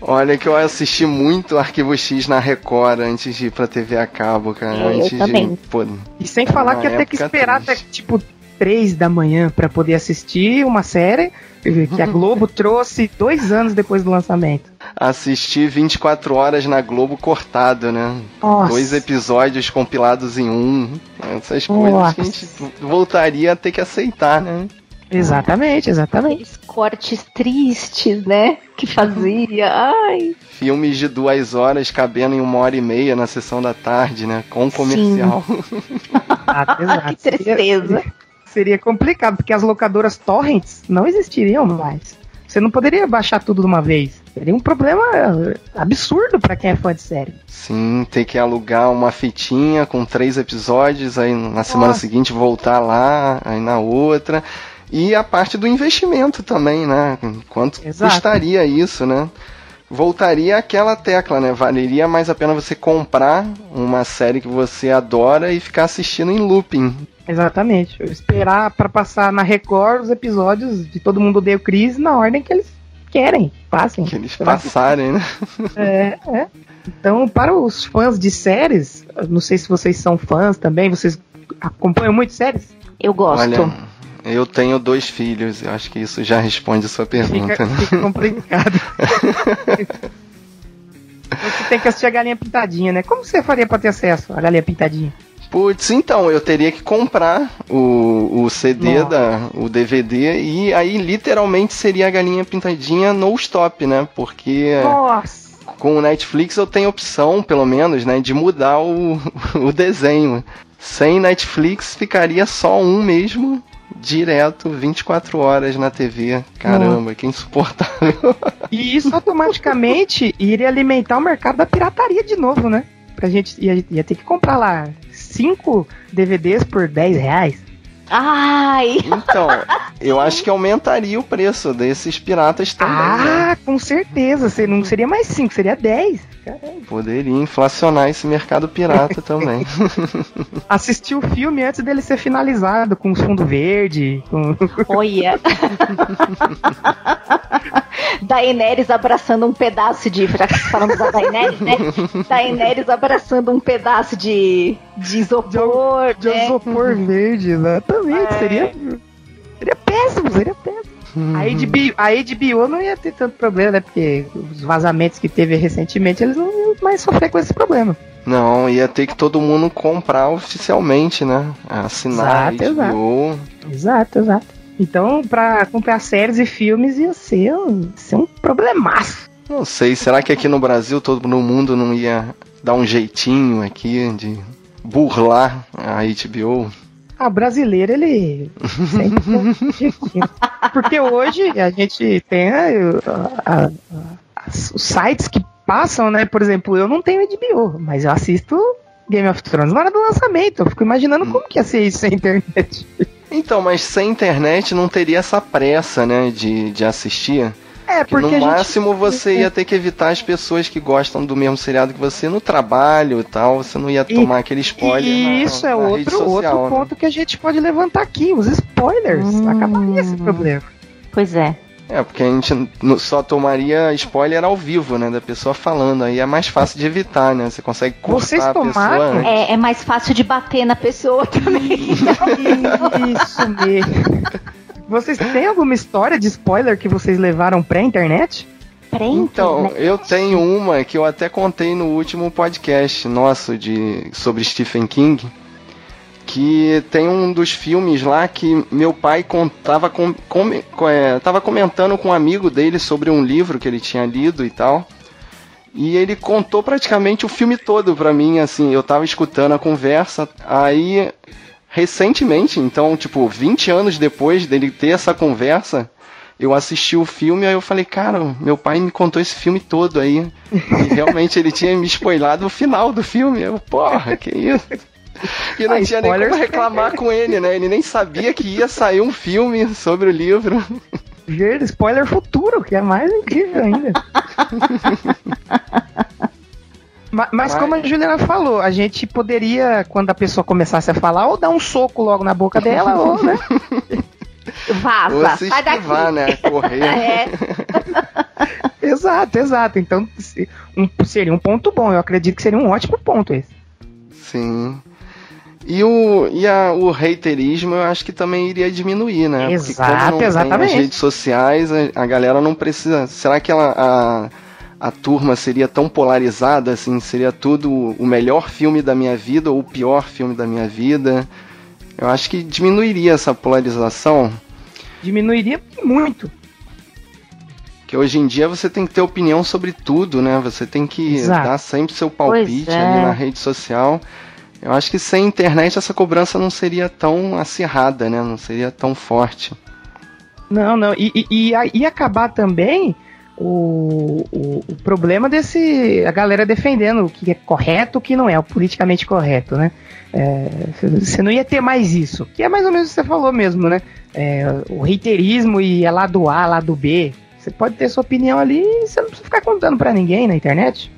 olha que eu assisti muito Arquivo X na Record antes de ir pra TV a cabo, cara. É, eu antes também. de. Pô, E sem falar que ia ter que esperar até triste. tipo 3 da manhã pra poder assistir uma série que a Globo trouxe dois anos depois do lançamento. assistir 24 horas na Globo cortado, né? Nossa. Dois episódios compilados em um. Essas coisas que a gente voltaria a ter que aceitar, né? Exatamente, exatamente. Aqueles cortes tristes, né? Que fazia. Ai. Filmes de duas horas cabendo em uma hora e meia na sessão da tarde, né? Com comercial. Exato, exato. Que tristeza. Seria, seria complicado, porque as locadoras torrents não existiriam mais. Você não poderia baixar tudo de uma vez. Seria um problema absurdo pra quem é fã de série. Sim, ter que alugar uma fitinha com três episódios, aí na semana Nossa. seguinte voltar lá, aí na outra. E a parte do investimento também, né? Quanto Exato. custaria isso, né? Voltaria àquela tecla, né? Valeria mais a pena você comprar uma série que você adora e ficar assistindo em looping. Exatamente. Esperar pra passar na Record os episódios de Todo Mundo Odeia o na ordem que eles querem. Passem. Que eles passarem, né? É, é. Então, para os fãs de séries, eu não sei se vocês são fãs também, vocês acompanham muito séries? Eu gosto. Olha, eu tenho dois filhos, eu acho que isso já responde a sua pergunta. Fica, né? fica complicado. Você tem que assistir a Galinha Pintadinha, né? Como você faria pra ter acesso à Galinha Pintadinha? Putz, então, eu teria que comprar o, o CD, Nossa. da, o DVD, e aí literalmente seria a galinha pintadinha no stop, né? Porque Nossa! com o Netflix eu tenho opção, pelo menos, né, de mudar o, o desenho. Sem Netflix ficaria só um mesmo, direto, 24 horas na TV. Caramba, que insuportável. E isso automaticamente iria alimentar o mercado da pirataria de novo, né? Pra gente ia, ia ter que comprar lá cinco DVDs por 10 reais. Ai. Então, eu acho que aumentaria o preço desses piratas também. né? Ah, com certeza. Não seria mais 5, seria 10. Poderia inflacionar esse mercado pirata também. Assistir o filme antes dele ser finalizado, com os fundo verde. Com... Olha. Daenerys abraçando um pedaço de. Já que falamos da Daenerys, né? Daenerys abraçando um pedaço de, de isopor. De né? isopor verde, exatamente. É. Seria, seria péssimo, seria péssimo. A HBO, a HBO não ia ter tanto problema, né? Porque os vazamentos que teve recentemente, eles não iam mais sofrer com esse problema. Não, ia ter que todo mundo comprar oficialmente, né? Assinar Exato, a HBO. Exato, exato. Então, pra comprar séries e filmes ia ser um, ser um problemaço. Não sei, será que aqui no Brasil todo mundo não ia dar um jeitinho aqui de burlar a HBO? Ah, o brasileiro, ele sempre. Porque hoje a gente tem a- a- a- as- os sites que passam, né? Por exemplo, eu não tenho HBO, mas eu assisto Game of Thrones na hora do lançamento. Eu fico imaginando como que ia ser isso sem internet. Então, mas sem internet não teria essa pressa, né, de, de assistir. É, É, porque no a gente- máximo você ia ter que evitar as pessoas que gostam do mesmo seriado que você no trabalho e tal. Você não ia E- tomar aquele spoiler. E na- isso é na rede outro, social, outro né? ponto que a gente pode levantar aqui, os spoilers. Hum. Acabaria esse problema. Pois é. É, porque a gente só tomaria spoiler ao vivo, né? Da pessoa falando. Aí é mais fácil de evitar, né? Você consegue cortar Vocês a pessoa tomaram? antes. É, é mais fácil de bater na pessoa também. Isso mesmo. Vocês têm alguma história de spoiler que vocês levaram pra internet? Prende, Então, né? eu tenho uma que eu até contei no último podcast nosso de sobre Stephen King, que tem um dos filmes lá que meu pai contava com, com, é, tava comentando com um amigo dele sobre um livro que ele tinha lido e tal. E ele contou praticamente o filme todo pra mim, assim, eu tava escutando a conversa, aí recentemente, então, tipo, 20 anos depois dele ter essa conversa, eu assisti o filme aí eu falei, cara, meu pai me contou esse filme todo aí. E realmente ele tinha me spoilado o final do filme. Eu, porra, que isso? E não Ah, tinha nem como reclamar com ele, né? Ele nem sabia que ia sair um filme sobre o livro. Spoiler futuro, que é mais incrível ainda. Ma- Mas como a Juliana falou, a gente poderia, quando a pessoa começasse a falar, ou dar um soco logo na boca dela, ou, né? Ou Vaza, se sai daqui. esquivar, né? Correr. É, Exato, exato. Então se- um- seria um ponto bom. Eu acredito que seria um ótimo ponto esse. Sim. E, o, e a, o haterismo eu acho que também iria diminuir, né? Exato, Porque como não tem exatamente. as redes sociais, a, a galera não precisa. Será que ela, a, a turma seria tão polarizada assim? Seria tudo o melhor filme da minha vida ou o pior filme da minha vida? Eu acho que diminuiria essa polarização. Diminuiria muito. Que hoje em dia você tem que ter opinião sobre tudo, né? Você tem que Exato. dar sempre seu palpite é. ali na rede social. Eu acho que sem internet essa cobrança não seria tão acirrada, né? Não seria tão forte. Não, não. E, e, e ia acabar também o, o, o problema desse. A galera defendendo o que é correto o que não é, o politicamente correto, né? É, Você não ia ter mais isso. Que é mais ou menos o que você falou mesmo, né? É, o reiterismo e é lado A, lado B. Você pode ter sua opinião ali e você não precisa ficar contando pra ninguém na internet.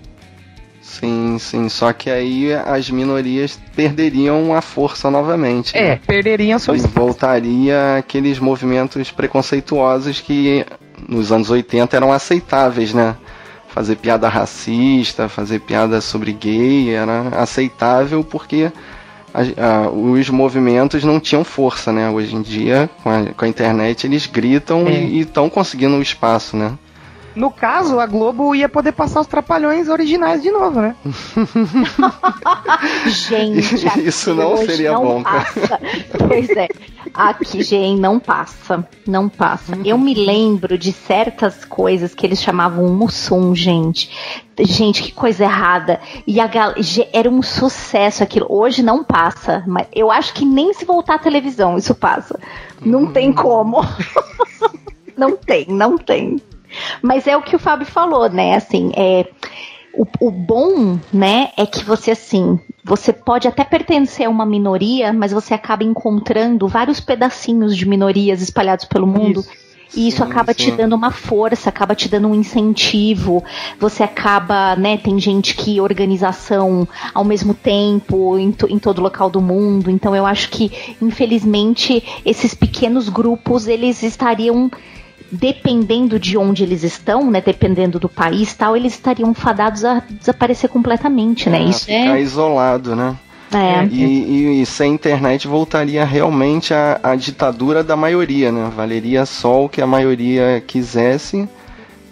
Sim, sim. Só que aí as minorias perderiam a força novamente. É, né? perderiam seu E espaço. voltaria aqueles movimentos preconceituosos que nos anos 80 eram aceitáveis, né? Fazer piada racista, fazer piada sobre gay era aceitável porque a- a- os movimentos não tinham força, né? Hoje em dia, com a, com a internet, eles gritam É. e estão conseguindo o espaço, né? No caso, a Globo ia poder passar os trapalhões originais de novo, né? gente, Isso não seria não bom, cara. passa. Pois é. Aqui, gente, não passa. Não passa. Eu me lembro de certas coisas que eles chamavam Mussum, gente. Gente, que coisa errada. E a gal... era um sucesso aquilo. Hoje não passa. Mas eu acho que nem se voltar à televisão isso passa. Não tem como. não tem, não tem. Mas é o que o Fábio falou, né? Assim, é. O, o bom, né, é que você assim, você pode até pertencer a uma minoria, mas você acaba encontrando vários pedacinhos de minorias espalhados pelo mundo. Isso. E isso Sim, acaba te sim. dando uma força, acaba te dando um incentivo. Você acaba, né? Tem gente que organização ao mesmo tempo em, to- em todo local do mundo. Então eu acho que, infelizmente, esses pequenos grupos eles estariam dependendo de onde eles estão, né? Dependendo do país, tal, eles estariam fadados a desaparecer completamente, né? Ah, Isso ficar é, isolado, né? é. E, e- e sem internet voltaria realmente a, a ditadura da maioria, né? Valeria só o que a maioria quisesse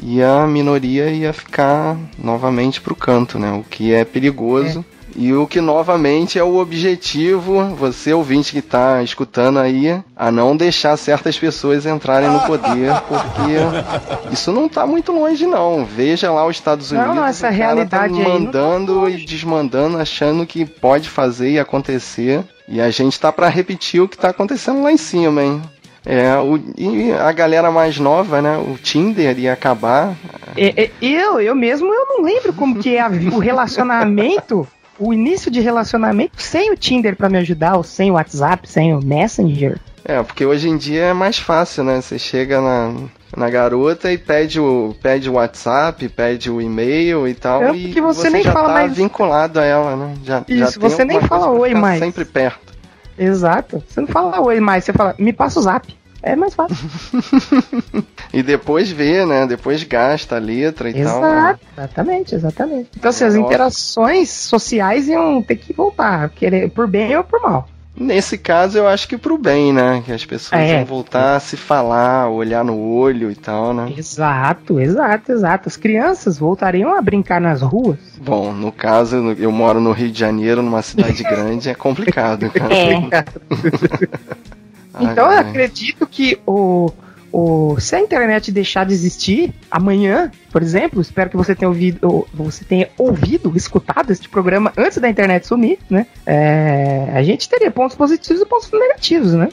e a minoria ia ficar novamente pro canto, né? O que é perigoso. E o que novamente é o objetivo, você ouvinte que tá escutando aí, a não deixar certas pessoas entrarem no poder, porque isso não tá muito longe não. Veja lá os Estados Unidos, não, essa realidade tá não tá mandando e desmandando, achando que pode fazer e acontecer. E a gente tá pra repetir o que tá acontecendo lá em cima, hein? É, o, e a galera mais nova, né? O Tinder ia acabar. É, é, eu, eu mesmo, eu não lembro como que é a o relacionamento, o início de relacionamento sem o Tinder pra me ajudar, ou sem o WhatsApp, sem o Messenger. É, porque hoje em dia é mais fácil, né? Você chega na. na garota e pede o, pede o WhatsApp, pede o e-mail e tal. É, e porque você nem já fala tá mais- vinculado a ela, né? Já, já Isso, tem você nem fala oi mais. sempre perto. Exato. Você não fala oi mais, você fala, me passa o zap. É mais fácil. E depois vê, né? Depois gasta a letra e tal. né? Exato, exatamente, exatamente. Então, assim, as Nossa. interações sociais iam ter que voltar, querer, por bem ou por mal. Nesse caso, eu acho que pro bem, né? Que as pessoas É. vão voltar a se falar, olhar no olho e tal, né? Exato, exato, exato. As crianças voltariam a brincar nas ruas. Bom, no caso, eu moro no Rio de Janeiro, numa cidade grande, é complicado, cara. É. Então Ai, eu acredito que o, o se a internet deixar de existir amanhã, por exemplo, espero que você tenha ouvido, você tenha ouvido, escutado este programa antes da internet sumir, né? É, a gente teria pontos positivos e pontos negativos, né?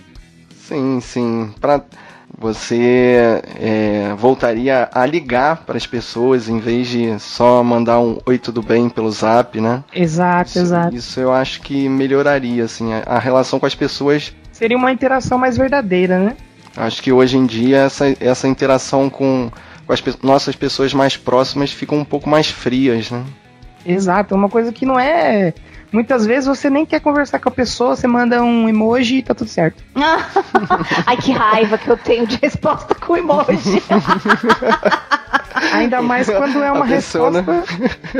Sim, sim. Pra você é, voltaria a ligar para as pessoas em vez de só mandar um oi tudo bem pelo Zap, né? Exato, Isso, exato. isso eu acho que melhoraria assim a, a relação com as pessoas. Seria uma interação mais verdadeira, né? Acho que hoje em dia essa, essa interação com, com as pe- nossas pessoas mais próximas ficam um pouco mais frias, né? Exato, é uma coisa que não é. Muitas vezes você nem quer conversar com a pessoa, você manda um emoji e tá tudo certo. Ai, que raiva que eu tenho de resposta com emoji. Ainda mais quando é uma né? resposta.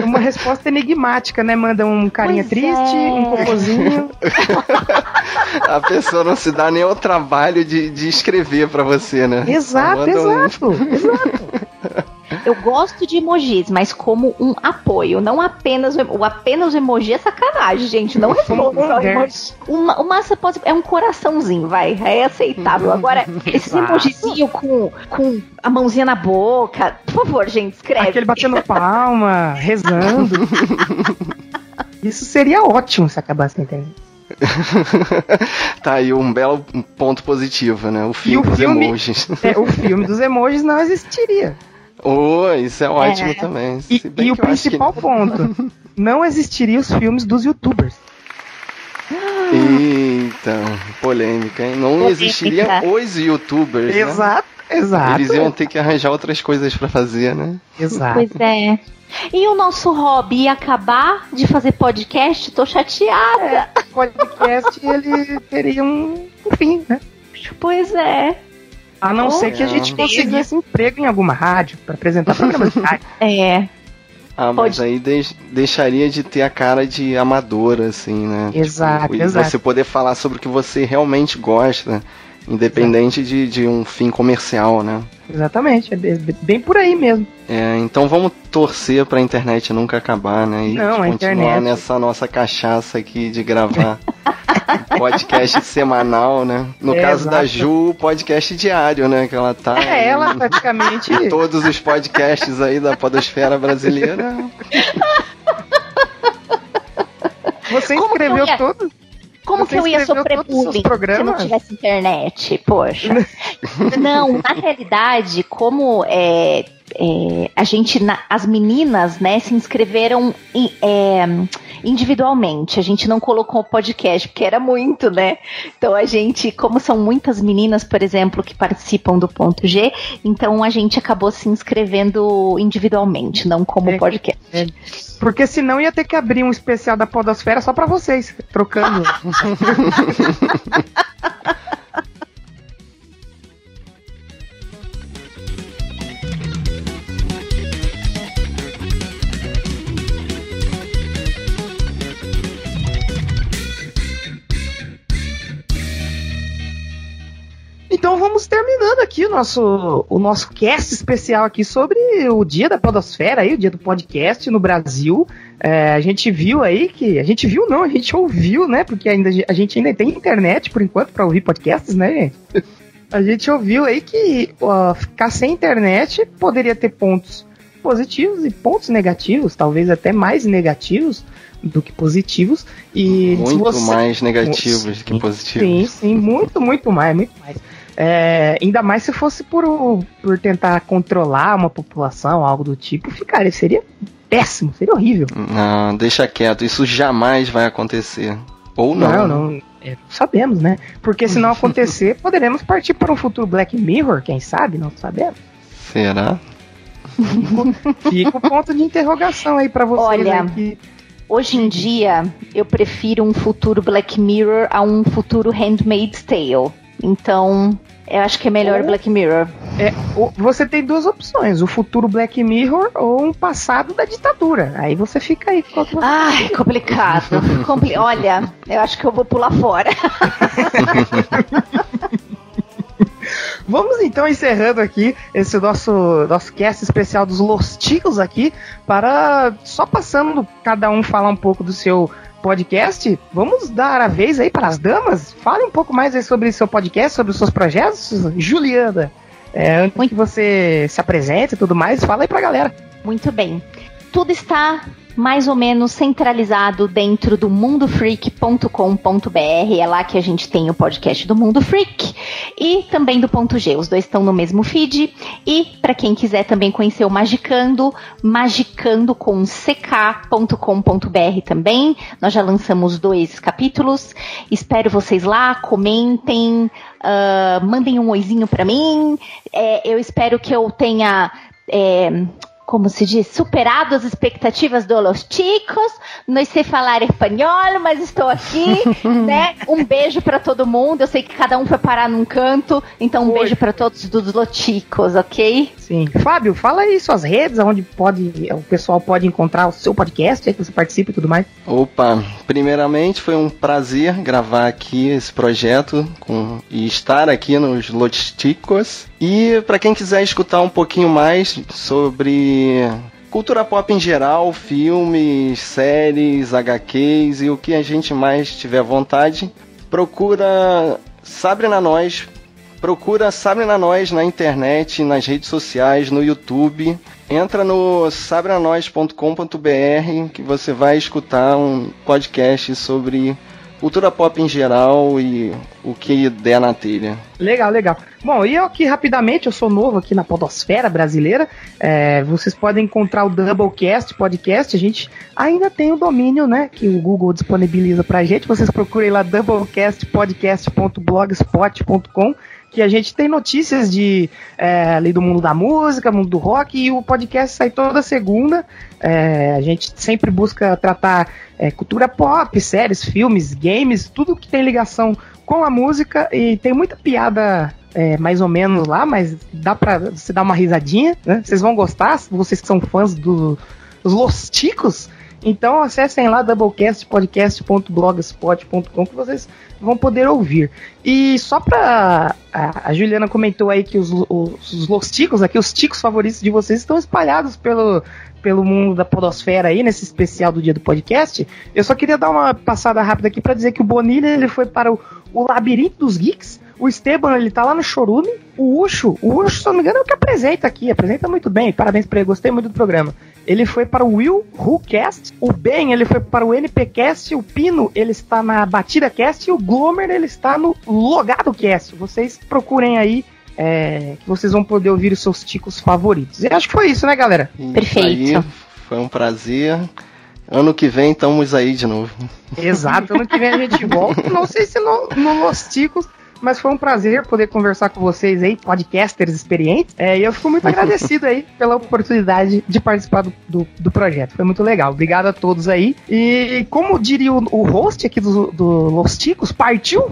Uma resposta enigmática, né? Manda um carinha Pois triste, é. um cocôzinho. A pessoa não se dá nem ao trabalho de, de escrever para você, né? Exato, Manda um- exato, exato. Eu gosto de emojis, mas como um apoio, não apenas o, o apenas o emoji é sacanagem, gente. Não responda só um emoji. Uma, uma você pode, é um coraçãozinho, vai, é aceitável. Agora, esse Exato. emojizinho com, com a mãozinha na boca, por favor, gente, escreve. Aquele batendo palma, rezando. Isso seria ótimo se acabasse na internet. tá aí um belo ponto positivo, né? O fim o dos filme- emojis. É, o filme dos emojis não existiria. Oh, isso é ótimo É. também. E, e o acho que- principal ponto: não existiria os filmes dos youtubers. Eita, polêmica, hein? Não Polêmica. existiriam os youtubers, né? Exato, exato. Eles iam ter que arranjar outras coisas pra fazer, né? Exato. Pois é. E o nosso hobby ia acabar de fazer podcast? Tô chateada. O podcast ele teria um fim, né? Pois é. A não Oh, ser que a gente conseguisse emprego em alguma rádio para apresentar programas de rádio. É. Ah, mas Pode. aí deix- deixaria de ter a cara de amadora, assim, né? Exato, e exato. você poder falar sobre o que você realmente gosta, independente de, de um fim comercial, né? Exatamente, é bem, por aí mesmo. É, então vamos torcer pra internet nunca acabar, né? E Não, a continuar internet- nessa nossa cachaça aqui de gravar podcast semanal, né? No É, caso da exato. Ju, podcast diário, né? Que ela tá É, ela em praticamente. todos os podcasts aí da podosfera brasileira. Você Como que eu inscreveu ia- todo? Como Você que eu ia sofrer bullying se não tivesse internet? Poxa. não, na realidade, como é, é, a gente, na- as meninas, né, se inscreveram em- é, individualmente. A gente não colocou o podcast, porque era muito, né? Então a gente, como são muitas meninas, por exemplo, que participam do ponto G, então a gente acabou se inscrevendo individualmente, não como É. podcast. Porque senão ia ter que abrir um especial da Podosfera só pra vocês, trocando. Então vamos terminando aqui o nosso, o nosso cast especial aqui sobre o dia da podosfera aí, o dia do podcast no Brasil. É, a gente viu aí que. A gente viu não, a gente ouviu, né? Porque ainda, a gente ainda tem internet por enquanto para ouvir podcasts, né, gente? A gente ouviu aí que ó, ficar sem internet poderia ter pontos positivos e pontos negativos, talvez até mais negativos do que positivos. E Muito você- mais negativos que Sim, positivos. Sim, sim, muito, muito mais, muito mais. É, ainda mais se fosse por, por tentar controlar uma população, algo do tipo, ficaria, seria péssimo, seria horrível. Não, deixa quieto, isso jamais vai acontecer. Ou não. não, não É, sabemos, né? Porque se não acontecer, poderemos partir para um futuro Black Mirror, quem sabe? Não sabemos. Será? Fica o ponto de interrogação aí para vocês. Olha, que... Hoje em dia, eu prefiro um futuro Black Mirror a um futuro Handmaid's Tale. Então, eu acho que é melhor Ou- Black Mirror. É, você tem duas opções: o futuro Black Mirror ou um passado da ditadura. Aí você fica aí. qual que você- Ai, complicado. Compli- Olha, eu acho que eu vou pular fora. Vamos então encerrando aqui esse nosso, nosso cast especial dos Losticos aqui, para só passando cada um falar um pouco do seu podcast, vamos dar a vez aí para as damas. Fale um pouco mais aí sobre seu podcast, sobre os seus projetos, Juliana. É, antes que você se apresente e tudo mais, fala aí pra galera. Muito bem. Tudo está mais ou menos centralizado dentro do mundofreak.com.br. É lá que a gente tem o podcast do Mundo Freak e também do Ponto G. Os dois estão no mesmo feed. E para quem quiser também conhecer o Magicando, magicando com ck.com.br também. Nós já lançamos dois capítulos. Espero vocês lá, comentem, ah, mandem um oizinho para mim. É, eu espero que eu tenha é, como se diz, superado as expectativas dos los chicos. Não sei falar espanhol, mas estou aqui, né? Um beijo para todo mundo. Eu sei que cada um foi parar num canto, então um Oi. beijo para todos dos los chicos, ok? Sim. Fábio, fala aí suas redes, onde pode, o pessoal pode encontrar o seu podcast, aí que você participa e tudo mais. Opa, primeiramente foi um prazer gravar aqui esse projeto com, e estar aqui nos Lotisticos. E para quem quiser escutar um pouquinho mais sobre cultura pop em geral, filmes, séries, HQs e o que a gente mais tiver vontade, procura Sabre na Nós. Procura Sabre na Nós na internet, nas redes sociais, no YouTube. Entra no sabranois.com.br que você vai escutar um podcast sobre cultura pop em geral e o que der na telha. Legal, legal. Bom, e eu aqui rapidamente, eu sou novo aqui na podosfera brasileira. é, vocês podem encontrar o Doublecast Podcast. A gente ainda tem o domínio, né, que o Google disponibiliza pra gente. Vocês procurem lá doublecastpodcast.blogspot.com que a gente tem notícias de é, ali do mundo da música, mundo do rock, e o podcast sai toda segunda. É, a gente sempre busca tratar é, cultura pop, séries, filmes, games, tudo que tem ligação com a música e tem muita piada é, mais ou menos lá, mas dá pra você dar uma risadinha, né? Vocês vão gostar, vocês que são fãs do, dos Los Ticos. Então acessem lá doublecastpodcast.blogspot.com que vocês vão poder ouvir. E só pra. A, Juliana comentou aí que os, os, os Los Ticos, aqui, os ticos favoritos de vocês estão espalhados pelo, pelo mundo da podosfera aí, nesse especial do dia do podcast. Eu só queria dar uma passada rápida aqui pra dizer que o Bonilha ele foi para o, o Labirinto dos Geeks. O Esteban, ele tá lá no Chorume. O Ucho, o Ucho, se não me engano, é o que apresenta aqui. Apresenta muito bem. Parabéns pra ele, gostei muito do programa. Ele foi para o Will Who Cast. O Ben, ele foi para o NPcast. O Pino, ele está na Batida Cast. E o Glomer, ele está no Logado Cast. Vocês procurem aí, é, que vocês vão poder ouvir os seus ticos favoritos. E acho que foi isso, né, galera? Perfeito. aí, foi um prazer. Ano que vem estamos aí de novo. Exato, ano que vem a gente volta. Não sei se no, no Los Ticos, mas foi um prazer poder conversar com vocês aí, podcasters experientes. É, e eu fico muito agradecido aí pela oportunidade de participar do, do, do projeto. Foi muito legal. Obrigado a todos aí. E como diria o, o host aqui do, do Los Ticos, partiu?